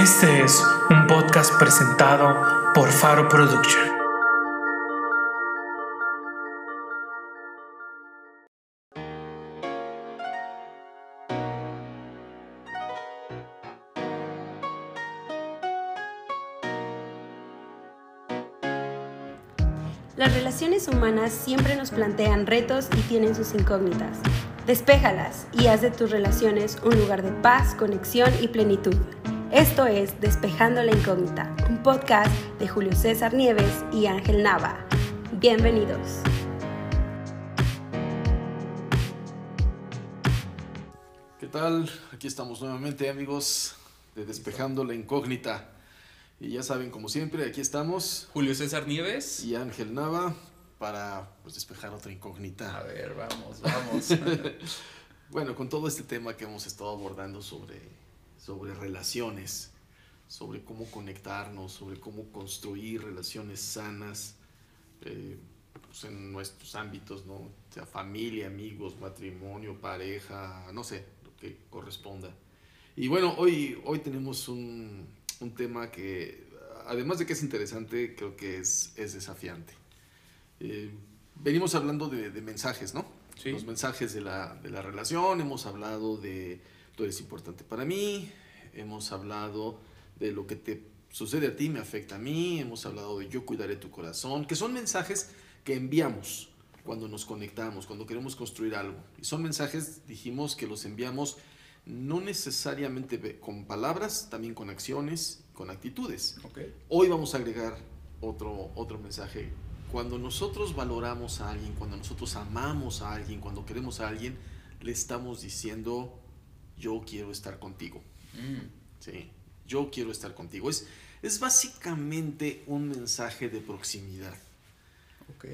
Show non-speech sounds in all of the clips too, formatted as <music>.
Este es un podcast presentado por Faro Production. Las relaciones humanas siempre nos plantean retos y tienen sus incógnitas. Despéjalas y haz de tus relaciones un lugar de paz, conexión y plenitud. Esto es Despejando la Incógnita, un podcast de Julio César Nieves y Ángel Nava. Bienvenidos. ¿Qué tal? Aquí estamos nuevamente amigos de Despejando la Incógnita. Y ya saben, como siempre, aquí estamos Julio César Nieves. y Ángel Nava para pues, despejar otra incógnita. A ver, vamos, vamos. <laughs> Bueno, con todo este tema que hemos estado abordando sobre, sobre relaciones, sobre cómo conectarnos, sobre cómo construir relaciones sanas eh, pues, en nuestros ámbitos, ¿no? O sea familia, amigos, matrimonio, pareja, no sé, lo que corresponda. Y bueno, hoy, hoy tenemos un, un tema que, además de que es interesante, creo que es, es desafiante. Eh, venimos hablando de, de mensajes, ¿no? Sí. Los mensajes de la, de la relación, hemos hablado de tú eres importante para mí, hemos hablado de lo que te sucede a ti me afecta a mí, hemos hablado de yo cuidaré tu corazón, que son mensajes que enviamos cuando nos conectamos, cuando queremos construir algo. Y son mensajes, dijimos, que los enviamos no necesariamente con palabras, también con acciones, con actitudes. ok. Hoy vamos a agregar otro, otro mensaje. Cuando nosotros valoramos a alguien, cuando nosotros amamos a alguien, cuando queremos a alguien, le estamos diciendo, yo quiero estar contigo. Mm, Sí, yo quiero estar contigo. Es, es básicamente un mensaje de proximidad. ok,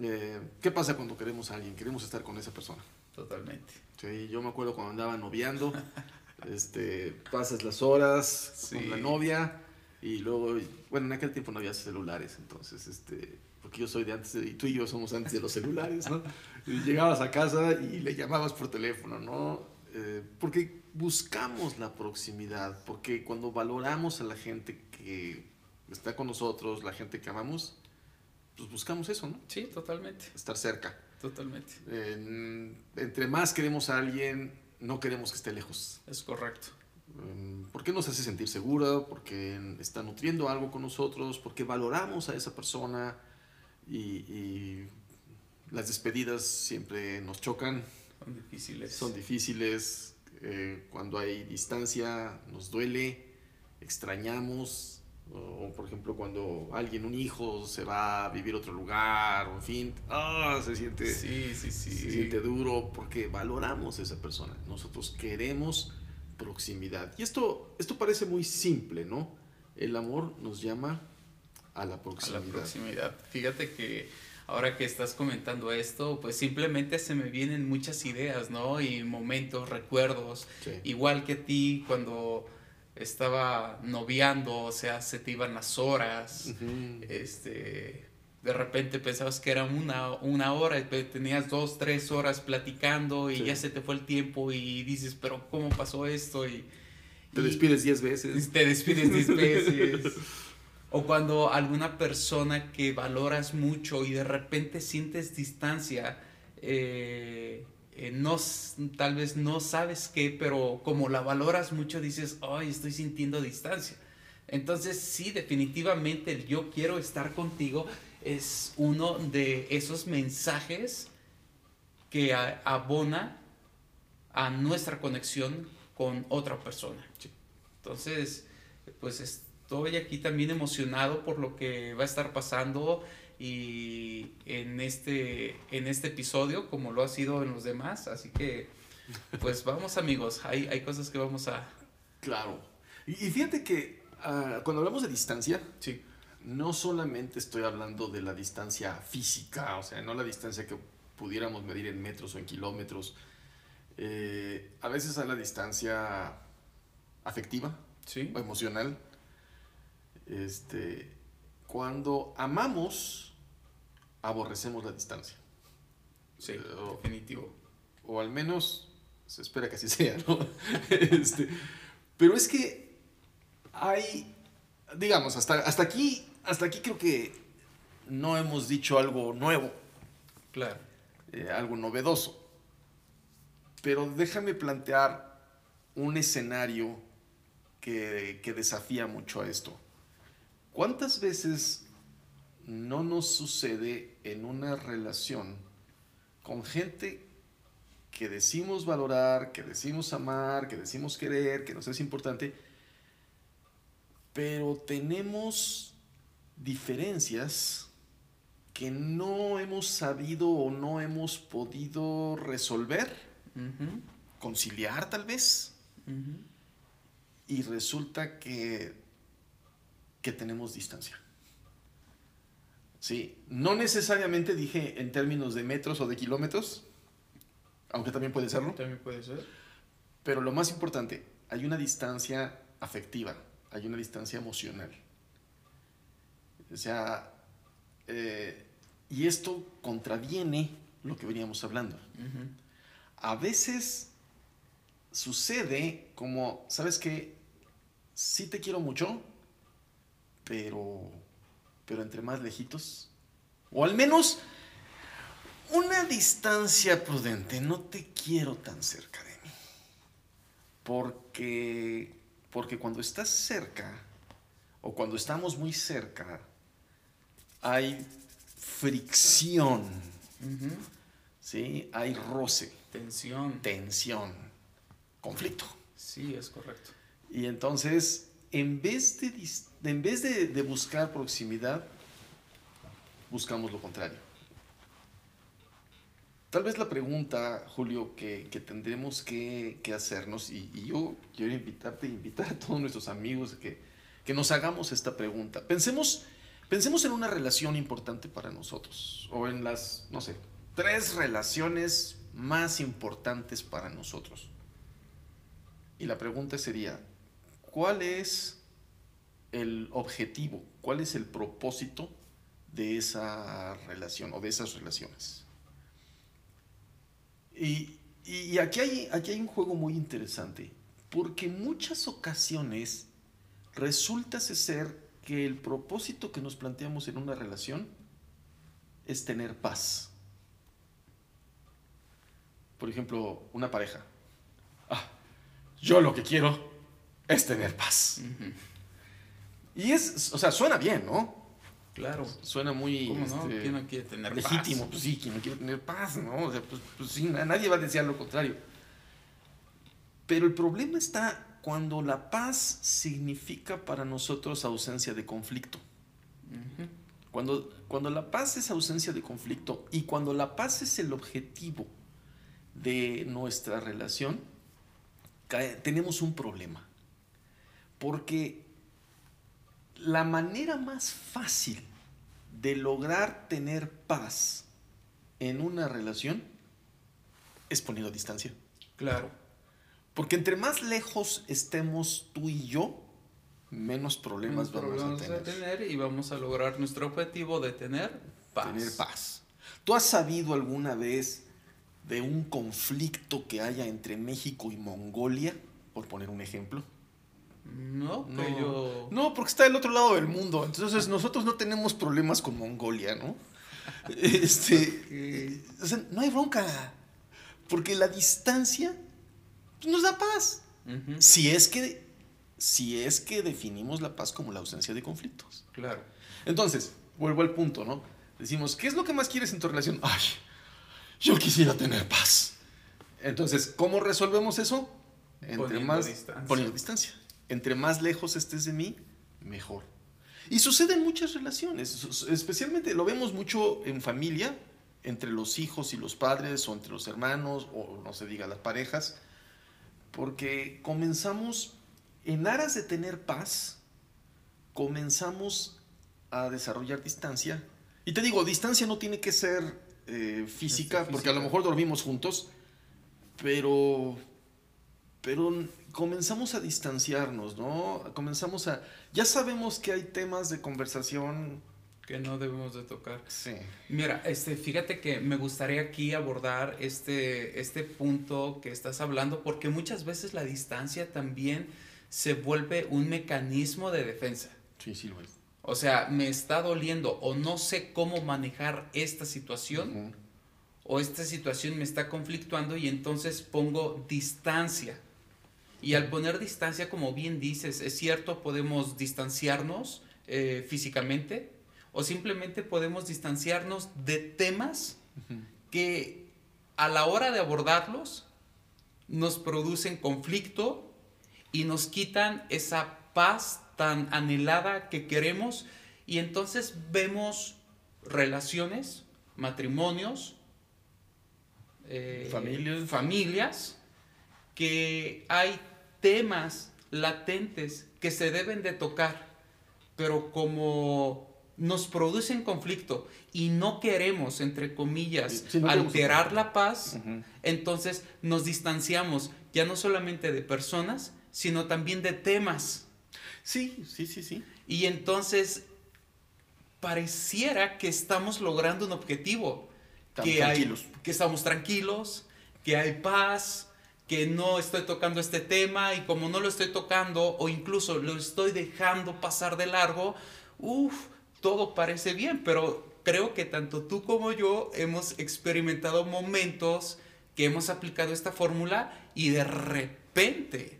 Eh, ¿Qué pasa cuando queremos a alguien? Queremos estar con esa persona. totalmente. Sí, yo me acuerdo cuando andaba noviando, <laughs> este, pasas las horas Sí. con la novia y luego, bueno, en aquel tiempo no había celulares, entonces, este, porque yo soy de antes, de- y tú y yo somos antes de los celulares, ¿no? <laughs> Y llegabas a casa y le llamabas por teléfono, ¿no? Eh, porque buscamos la proximidad, porque cuando valoramos a la gente que está con nosotros, la gente que amamos, pues buscamos eso, ¿no? Sí, totalmente, Estar cerca. totalmente. En- entre más queremos a alguien, no queremos que esté lejos. Es correcto. Mm, Porque nos hace sentir segura, porque está nutriendo algo con nosotros, porque valoramos a esa persona y, y las despedidas siempre nos chocan, Son difíciles. son difíciles, eh, cuando hay distancia nos duele, extrañamos, o por ejemplo cuando alguien, un hijo, se va a vivir a otro lugar, o en fin, ah, se siente Sí, sí, sí. se siente duro porque valoramos a esa persona. Nosotros queremos proximidad. Y esto, esto parece muy simple, ¿no? El amor nos llama a la A proximidad. la proximidad. Fíjate que ahora que estás comentando esto, pues simplemente se me vienen muchas ideas, ¿no? Y momentos, recuerdos. Sí. Igual que a ti cuando estaba noviando, o sea, se te iban las horas. Ujú. este, de repente pensabas que era una, una hora tenías dos, tres horas platicando y Sí. ya se te fue el tiempo y dices, pero ¿cómo pasó esto? Y, Te y despides diez veces. te despides diez <laughs> veces. O cuando alguna persona que valoras mucho y de repente sientes distancia, eh, eh, no, tal vez no sabes qué, pero como la valoras mucho dices, ay, estoy sintiendo distancia. Entonces sí, definitivamente el yo quiero estar contigo es uno de esos mensajes que a- abona a nuestra conexión con otra persona. Sí. Entonces, pues estoy aquí también emocionado por lo que va a estar pasando y en este, en este episodio, como lo ha sido en los demás. Así que, pues vamos amigos, hay, hay cosas que vamos a... Claro. Y, y fíjate que ah, cuando hablamos de distancia, Sí, no solamente estoy hablando de la distancia física, o sea, no la distancia que pudiéramos medir en metros o en kilómetros. Eh, a veces hay la distancia afectiva, sí, o emocional. Este, cuando amamos, aborrecemos la distancia. sí, Pero- definitivo. O al menos se espera que así <laughs> sea, ¿no? Este, pero es que hay, digamos, hasta, hasta aquí, hasta aquí creo que no hemos dicho algo nuevo, Claro. eh, algo novedoso. Pero déjame plantear un escenario que, que desafía mucho a esto. ¿Cuántas veces no nos sucede en una relación con gente que decimos valorar, que decimos amar, que decimos querer, que nos es importante, pero tenemos diferencias que no hemos sabido o no hemos podido resolver, conciliar tal vez, y resulta que, que tenemos distancia. Sí, no necesariamente dije en términos de metros o de kilómetros, aunque también puede serlo, También puede ser. pero lo más importante, hay una distancia afectiva, hay una distancia emocional. O sea, eh, y esto contraviene lo que veníamos hablando. A veces sucede como, ¿sabes qué? Sí te quiero mucho, pero, pero entre más lejitos, o al menos una distancia prudente, no te quiero tan cerca de mí. Porque, porque cuando estás cerca, o cuando estamos muy cerca, hay fricción. ¿sí? Hay roce Tensión. tensión, conflicto. Sí, es correcto. Y entonces, en vez de, dis- en vez de, buscar proximidad, buscamos lo contrario. Tal vez la pregunta, Julio, que, tendremos que, hacernos, y, yo quiero invitarte, invitar a todos nuestros amigos que, que nos hagamos esta pregunta. Pensemos, pensemos en una relación importante para nosotros, o en las, no sé, tres relaciones más importantes para nosotros. Y la pregunta sería, ¿cuál es el objetivo? ¿Cuál es el propósito de esa relación o de esas relaciones? Y, aquí, hay, aquí hay un juego muy interesante, porque en muchas ocasiones resulta ser que el propósito que nos planteamos en una relación es tener paz. Por ejemplo, una pareja. Ah, yo lo que quiero es tener paz. Y es, o sea, suena bien, ¿no? Claro. Suena muy ¿Cómo no? este, ¿Quién no quiere tener legítimo. paz? Pues sí, quien no quiere tener paz, ¿no? O sea, pues, pues sí, na- nadie va a desear lo contrario. Pero el problema está cuando la paz significa para nosotros ausencia de conflicto. Ujú. Cuando, cuando la paz es ausencia de conflicto y cuando la paz es el objetivo de nuestra relación, tenemos un problema. Porque la manera más fácil de lograr tener paz en una relación es poniendo distancia. Claro. Porque entre más lejos estemos tú y yo, menos problemas Menos vamos problemas a tener. tener y vamos a lograr nuestro objetivo de tener paz. Tener paz. ¿Tú has sabido alguna vez de un conflicto que haya entre México y Mongolia? Por poner un ejemplo. No, yo. No, porque está del otro lado del mundo. Entonces nosotros no tenemos problemas con Mongolia, ¿no? <laughs> Este, o sea, no hay bronca. Porque la distancia nos da paz. Si es que, si es que definimos la paz como la ausencia de conflictos. Claro. Entonces, vuelvo al punto, ¿no? Decimos, ¿qué es lo que más quieres en tu relación? Ay, yo quisiera tener paz. Entonces, ¿cómo resolvemos eso? Entre Poniendo más distancia. poniendo distancia. Entre más lejos estés de mí, mejor. Y sucede en muchas relaciones, especialmente lo vemos mucho en familia, entre los hijos y los padres, o entre los hermanos, o no se diga las parejas, porque comenzamos, en aras de tener paz, comenzamos a desarrollar distancia. Y te digo, distancia no tiene que ser eh, física, Este, porque a lo física. mejor dormimos juntos, pero, pero comenzamos a distanciarnos, ¿no? Comenzamos a... Ya sabemos que hay temas de conversación... Que no debemos de tocar. Sí. Mira, este, fíjate que me gustaría aquí abordar este, este punto que estás hablando, porque muchas veces la distancia también se vuelve un mecanismo de defensa. Sí, sí lo es. O sea, me está doliendo o no sé cómo manejar esta situación Ujú. o esta situación me está conflictuando y entonces pongo distancia. Y al poner distancia, como bien dices, es cierto, podemos distanciarnos eh, físicamente o simplemente podemos distanciarnos de temas que a la hora de abordarlos nos producen conflicto y nos quitan esa paz tan anhelada que queremos y entonces vemos relaciones, matrimonios, eh, Familias. familias, que hay temas latentes que se deben de tocar, pero como nos producen conflicto y no queremos, entre comillas, Sí, no alterar la paz, entonces nos distanciamos ya no solamente de personas, sino también de temas. Sí, sí, sí, sí. Y entonces pareciera que estamos logrando un objetivo. Estamos que, hay- que estamos tranquilos, que hay paz, que no estoy tocando este tema y como no lo estoy tocando o incluso lo estoy dejando pasar de largo, uff, todo parece bien, pero creo que tanto tú como yo hemos experimentado momentos que hemos aplicado esta fórmula y de repente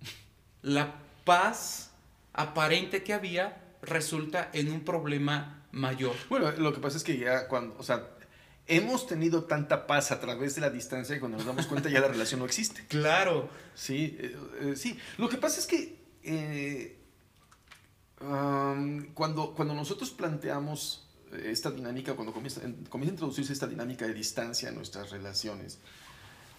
<laughs> la paz aparente que había resulta en un problema mayor. Bueno, lo que pasa es que ya cuando, o sea, hemos tenido tanta paz a través de la distancia que cuando nos damos cuenta ya la relación no existe. <laughs> Claro. Sí, eh, eh, sí. Lo que pasa es que eh, am, cuando, cuando nosotros planteamos eh, esta dinámica, cuando comienza, en- comienza a introducirse esta dinámica de distancia en nuestras relaciones,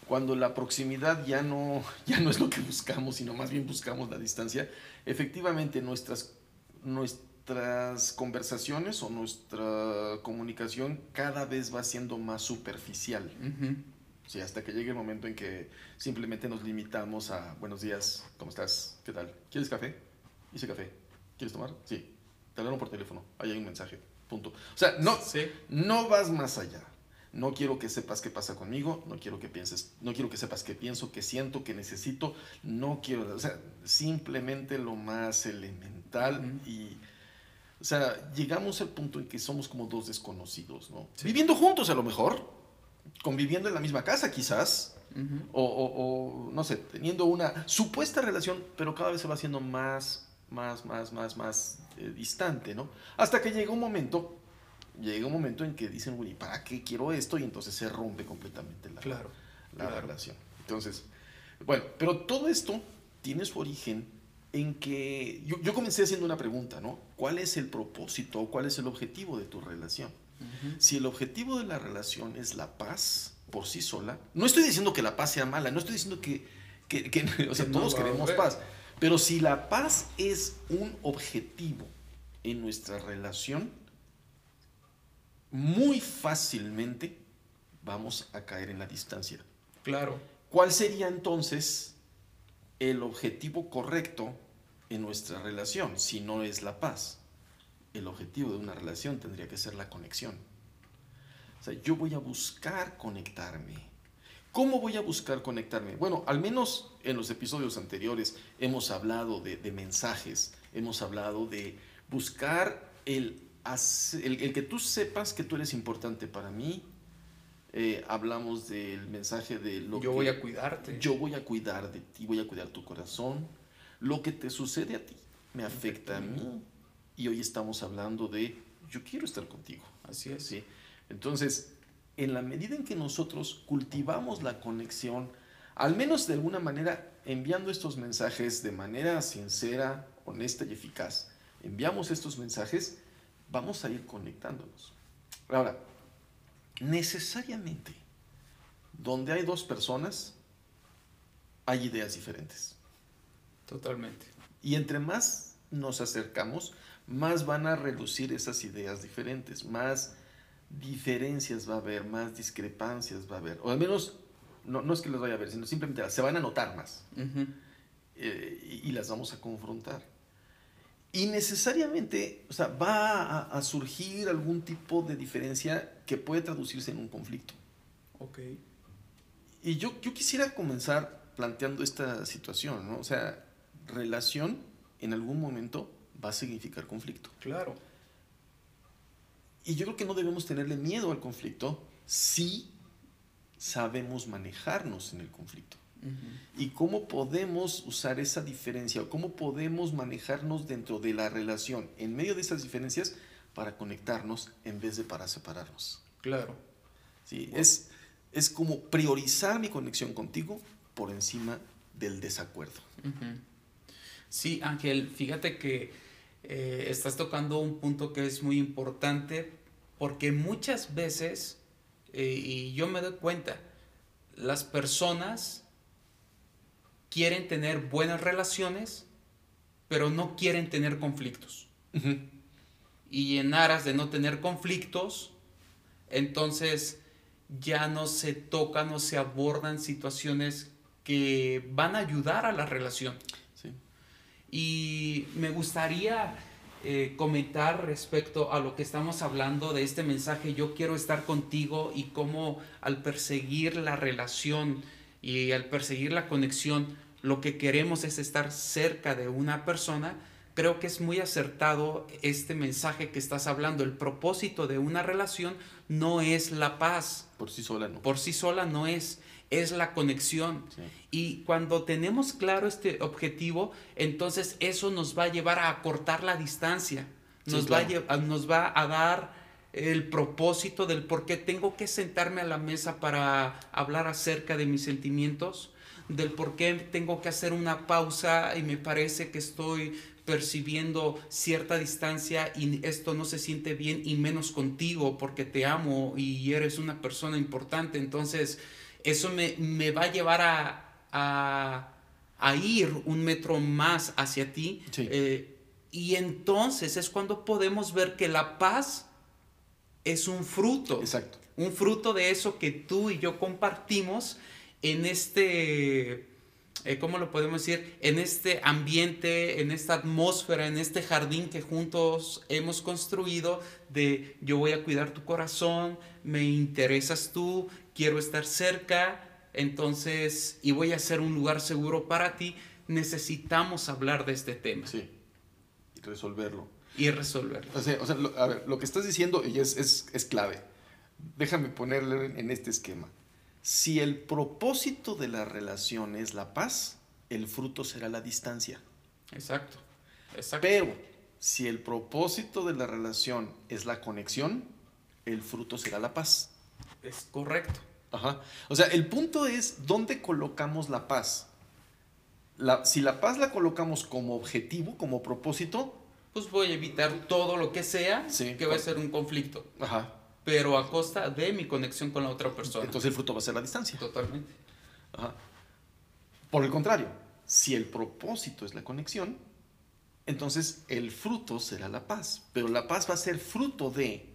cuando la proximidad ya no, <laughs> ya no es lo que buscamos, sino más bien buscamos la distancia, efectivamente nuestras, nuestras conversaciones o nuestra comunicación cada vez va siendo más superficial. Ujú. Sí, hasta que llegue el momento en que simplemente nos limitamos a buenos días, ¿cómo estás? ¿Qué tal? ¿Quieres café? Hice café. ¿Quieres tomar? Sí. Te hablaron por teléfono. Ahí hay un mensaje. Punto. O sea, no, Sí. no vas más allá. No quiero que sepas qué pasa conmigo, no quiero que pienses, no quiero que sepas qué pienso, qué siento, qué necesito, no quiero, o sea, simplemente lo más elemental Ujú. y, o sea, llegamos al punto en que somos como dos desconocidos, ¿no? Sí. Viviendo juntos a lo mejor, conviviendo en la misma casa quizás, o, o- o, no sé, teniendo una supuesta relación, pero cada vez se va haciendo más, más, más, más, más eh, distante, ¿no? Hasta que llega un momento, llega un momento en que dicen, uy, ¿para qué quiero esto? Y entonces se rompe completamente la, Claro. la claro. relación. Entonces, bueno, pero todo esto tiene su origen en que yo, yo comencé haciendo una pregunta, ¿no? ¿Cuál es el propósito, cuál es el objetivo de tu relación? Si el objetivo de la relación es la paz por sí sola, no estoy diciendo que la paz sea mala, no estoy diciendo que, que- que- <laughs> o sea, Que todos queremos paz, pero si la paz es un objetivo en nuestra relación, muy fácilmente vamos a caer en la distancia. Claro. ¿Cuál sería entonces el objetivo correcto en nuestra relación si no es la paz? El objetivo de una relación tendría que ser la conexión. O sea, yo voy a buscar conectarme. ¿Cómo voy a buscar conectarme? Bueno, al menos en los episodios anteriores hemos hablado de, mensajes, hemos hablado de buscar el, el que tú sepas que tú eres importante para mí. Eh, hablamos del mensaje de lo Yo que voy a cuidarte. yo voy a cuidar de ti, voy a cuidar tu corazón. Lo que te sucede a ti me afecta a mí. Y hoy estamos hablando de yo quiero estar contigo. Así es. ¿sí? Entonces, en la medida en que nosotros cultivamos la conexión, al menos de alguna manera enviando estos mensajes de manera sincera, honesta y eficaz, enviamos estos mensajes, vamos a ir conectándonos. Ahora, necesariamente, donde hay dos personas, hay ideas diferentes. Totalmente. Y entre más nos acercamos, más van a reducir esas ideas diferentes, más diferencias va a haber, más discrepancias va a haber. O al menos, no, no es que las vaya a ver, sino simplemente se van a notar más eh, y, y las vamos a confrontar. Y necesariamente, o sea, va a, a surgir algún tipo de diferencia que puede traducirse en un conflicto. Ok. Y yo, yo quisiera comenzar planteando esta situación, ¿no? O sea, relación en algún momento va a significar conflicto. Claro. Y yo creo que no debemos tenerle miedo al conflicto si sabemos manejarnos en el conflicto. Y cómo podemos usar esa diferencia o cómo podemos manejarnos dentro de la relación en medio de esas diferencias para conectarnos en vez de para separarnos. Claro. ¿Sí? Es, es como priorizar mi conexión contigo por encima del desacuerdo. Sí, Ángel, fíjate que eh, estás tocando un punto que es muy importante porque muchas veces, eh, y yo me doy cuenta, las personas quieren tener buenas relaciones, pero no quieren tener conflictos. Y en aras de no tener conflictos, entonces ya no se tocan o se abordan situaciones que van a ayudar a la relación. Y me gustaría eh, comentar respecto a lo que estamos hablando de este mensaje, yo quiero estar contigo y cómo al perseguir la relación y al perseguir la conexión, lo que queremos es estar cerca de una persona, creo que es muy acertado este mensaje que estás hablando. El propósito de una relación no es la paz. Por sí sola no. Por sí sola no es es la conexión. Y cuando tenemos claro este objetivo, entonces eso nos va a llevar a acortar la distancia, nos, va, a, nos va a dar el propósito del por qué tengo que sentarme a la mesa para hablar acerca de mis sentimientos, del por qué tengo que hacer una pausa y me parece que estoy percibiendo cierta distancia y esto no se siente bien y menos contigo porque te amo y eres una persona importante. Entonces, eso me, va a llevar a, ir un metro más hacia ti. Eh, y entonces es cuando podemos ver que la paz es un fruto. Exacto. Un fruto de eso que tú y yo compartimos en este, eh, ¿cómo lo podemos decir? En este ambiente, en esta atmósfera, en este jardín que juntos hemos construido de yo voy a cuidar tu corazón, me interesas tú, quiero estar cerca, entonces, y voy a ser un lugar seguro para ti, necesitamos hablar de este tema. Sí, y resolverlo. Y resolverlo. O sea, o sea lo, a ver, lo que estás diciendo y es, es, es clave. Déjame ponerlo en este esquema. Si el propósito de la relación es la paz, el fruto será la distancia. Exacto. Exacto. Pero si el propósito de la relación es la conexión, el fruto será la paz. Es correcto. Ajá. O sea, el punto es dónde colocamos la paz. La, si la paz la colocamos como objetivo, como propósito, pues voy a evitar todo lo que sea que va a ser un conflicto. Ajá. Pero a costa de mi conexión con la otra persona. Entonces el fruto va a ser la distancia. Totalmente. Ajá. Por el contrario, si el propósito es la conexión, entonces el fruto será la paz. Pero la paz va a ser fruto de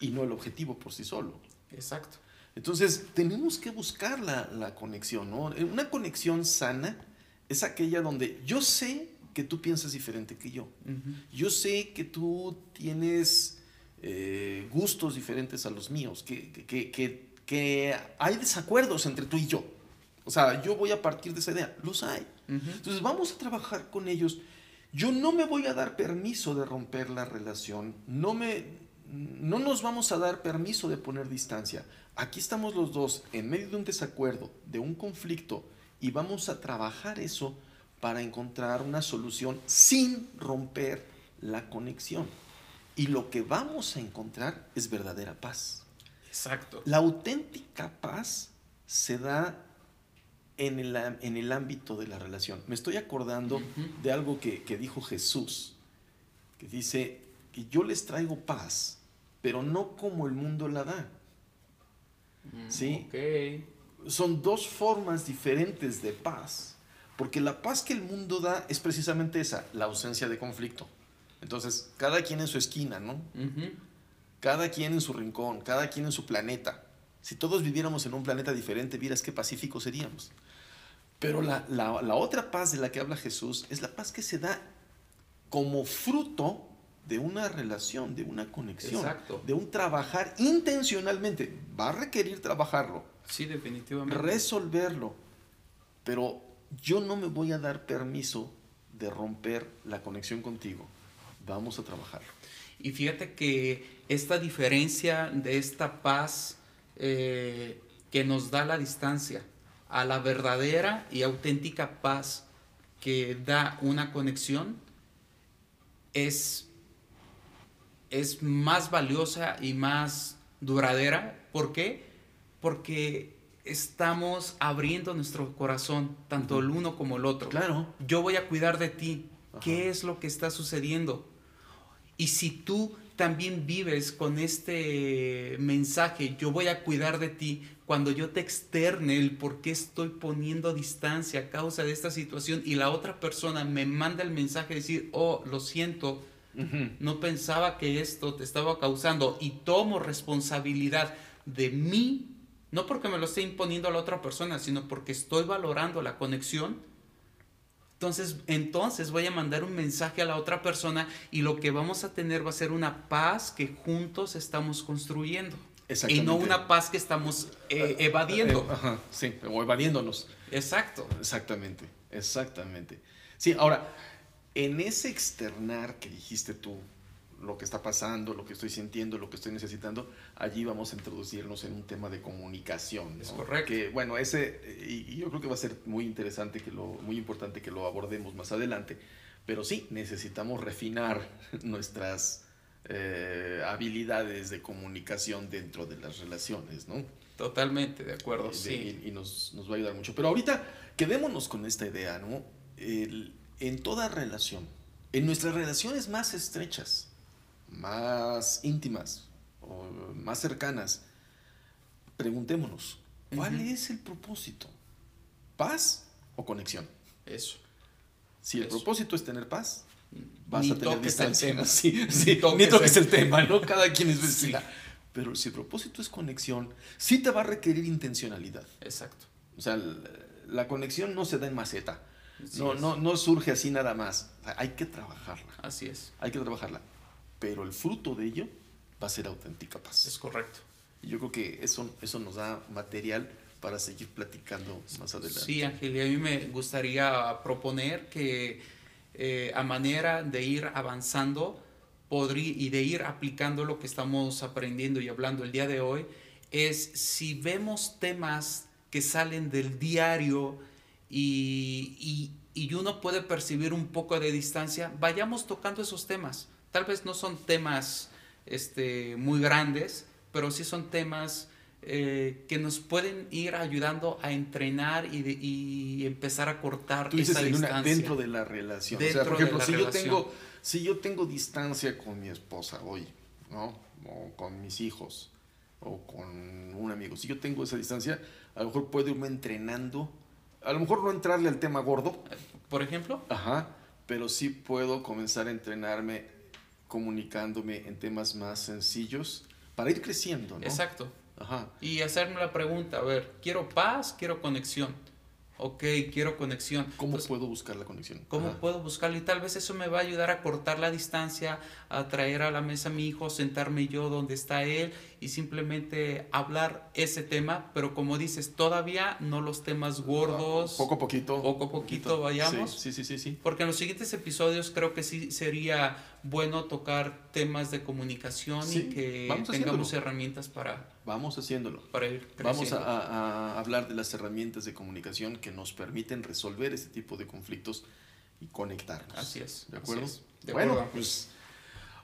y no el objetivo por sí solo. Exacto. Entonces, tenemos que buscar la, conexión, ¿no? Una conexión sana es aquella donde yo sé que tú piensas diferente que yo. Yo sé que tú tienes eh, gustos diferentes a los míos, que, que, hay desacuerdos entre tú y yo. O sea, yo voy a partir de esa idea. Los hay. Entonces, vamos a trabajar con ellos. Yo no me voy a dar permiso de romper la relación. No me, no nos vamos a dar permiso de poner distancia. Aquí estamos los dos en medio de un desacuerdo, de un conflicto, y vamos a trabajar eso para encontrar una solución sin romper la conexión. Y lo que vamos a encontrar es verdadera paz. Exacto. La auténtica paz se da en el, en el ámbito de la relación. Me estoy acordando de algo que, que dijo Jesús, que dice que yo les traigo paz, pero no como el mundo la da. Mm, ¿Sí? Son dos formas diferentes de paz, porque la paz que el mundo da es precisamente esa, la ausencia de conflicto. Entonces, cada quien en su esquina, ¿no? Cada quien en su rincón, cada quien en su planeta. Si todos viviéramos en un planeta diferente, vieras qué pacíficos seríamos. Pero la, la otra paz de la que habla Jesús es la paz que se da como fruto de una relación, de una conexión, de un trabajar intencionalmente. Va a requerir trabajarlo. Sí, definitivamente. Resolverlo. pero yo no me voy a dar permiso de romper la conexión contigo. Vamos a trabajarlo. Y fíjate que esta diferencia de esta paz eh, que nos da la distancia a la verdadera y auténtica paz que da una conexión es, es más valiosa y más duradera. ¿Por qué? Porque estamos abriendo nuestro corazón, tanto el uno como el otro. Claro. Yo voy a cuidar de ti. ¿Qué es lo que está sucediendo? Y si tú también vives con este mensaje, yo voy a cuidar de ti, cuando yo te externe el por qué estoy poniendo distancia a causa de esta situación y la otra persona me manda el mensaje de decir, oh, lo siento, no pensaba que esto te estaba causando y tomo responsabilidad de mí, no porque me lo esté imponiendo a la otra persona, sino porque estoy valorando la conexión entonces, entonces voy a mandar un mensaje a la otra persona y lo que vamos a tener va a ser una paz que juntos estamos construyendo. Y no una paz que estamos eh, eh, evadiendo. Eh, ajá, sí, o evadiéndonos. Exacto. Exactamente, exactamente. Sí, ahora, en ese externar que dijiste tú, lo que está pasando, lo que estoy sintiendo, lo que estoy necesitando, allí vamos a introducirnos en un tema de comunicación. Es correcto. Que, bueno, ese, y, yo creo que va a ser muy interesante, que lo, muy importante que lo abordemos más adelante, pero sí, necesitamos refinar <laughs> nuestras eh, habilidades de comunicación dentro de las relaciones, ¿no? Totalmente, de acuerdo, sí. Y, nos, nos, va a ayudar mucho. Pero ahorita, quedémonos con esta idea, ¿no? en toda relación, en nuestras relaciones más estrechas, más íntimas o más cercanas, preguntémonos, ¿cuál es el propósito? ¿Paz o conexión? Eso. Si el propósito es tener paz, vas a tener distancia. El tema. <laughs> Sí, sí, ni toques el tema, ¿no? Cada quien es vecina. Pero si el propósito es conexión, sí te va a requerir intencionalidad. Exacto. O sea, la conexión no se da en maceta. no, no, no surge así nada más. hay que trabajarla. Así es. Hay que trabajarla pero el fruto de ello va a ser auténtica paz. Es correcto. Y yo creo que eso, eso nos da material para seguir platicando más adelante. Sí, Ángel, y a mí me gustaría proponer que eh, a manera de ir avanzando y de ir aplicando lo que estamos aprendiendo y hablando el día de hoy, es si vemos temas que salen del diario y, y, y uno puede percibir un poco de distancia, vayamos tocando esos temas Tal vez no son temas este, muy grandes, pero sí son temas eh, que nos pueden ir ayudando a entrenar y, empezar a cortar Tú dices esa distancia. dentro de la relación. o sea, por ejemplo, si yo, tengo, si yo tengo distancia con mi esposa hoy, ¿no? O con mis hijos, o con un amigo, si yo tengo esa distancia, a lo mejor puedo irme entrenando, a lo mejor no entrarle al tema gordo. Por ejemplo. Ajá, pero sí puedo comenzar a entrenarme comunicándome en temas más sencillos para ir creciendo, ¿no? Exacto. Ajá. Y hacerme la pregunta, a ver, ¿quiero paz? ¿Quiero conexión? ok, quiero conexión. ¿Cómo puedo buscar la conexión? ¿Cómo puedo buscarla? Y tal vez eso me va a ayudar a cortar la distancia, a traer a la mesa a mi hijo, sentarme yo donde está él y simplemente hablar ese tema, pero como dices, todavía no los temas gordos. Poco a poquito. Poco a poquito, vayamos. Sí, sí, sí, sí, Porque en los siguientes episodios creo que sí sería bueno tocar temas de comunicación y que tengamos herramientas para Vamos haciéndolo. Para ir Vamos a, hablar de las herramientas de comunicación que nos permiten resolver este tipo de conflictos y conectarnos. Así es. ¿De acuerdo? bueno, pues.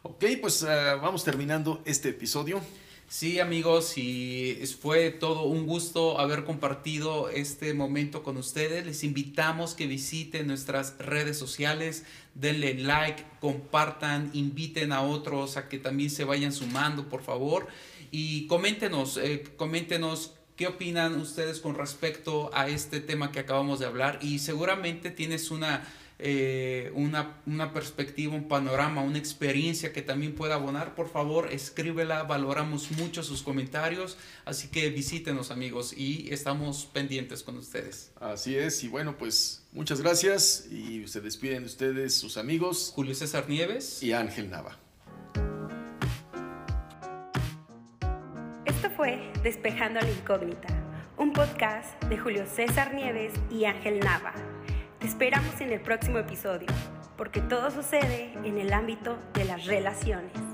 Ok, pues ah, vamos terminando este episodio. Sí, amigos, y fue todo un gusto haber compartido este momento con ustedes. Les invitamos que visiten nuestras redes sociales, denle like, compartan, inviten a otros a que también se vayan sumando, por favor. Y coméntenos, eh, coméntenos qué opinan ustedes con respecto a este tema que acabamos de hablar. Y seguramente tienes una, eh, una, una, perspectiva, un panorama, una experiencia que también pueda abonar. Por favor, escríbela, valoramos mucho sus comentarios. Así que visítenos, amigos, y estamos pendientes con ustedes. Así es, y bueno, pues muchas gracias. Y se despiden de ustedes, sus amigos. Julio César Nieves y Ángel Nava. Esto fue Despejando la Incógnita, un podcast de Julio César Nieves y Ángel Nava. Te esperamos en el próximo episodio, porque todo sucede en el ámbito de las relaciones.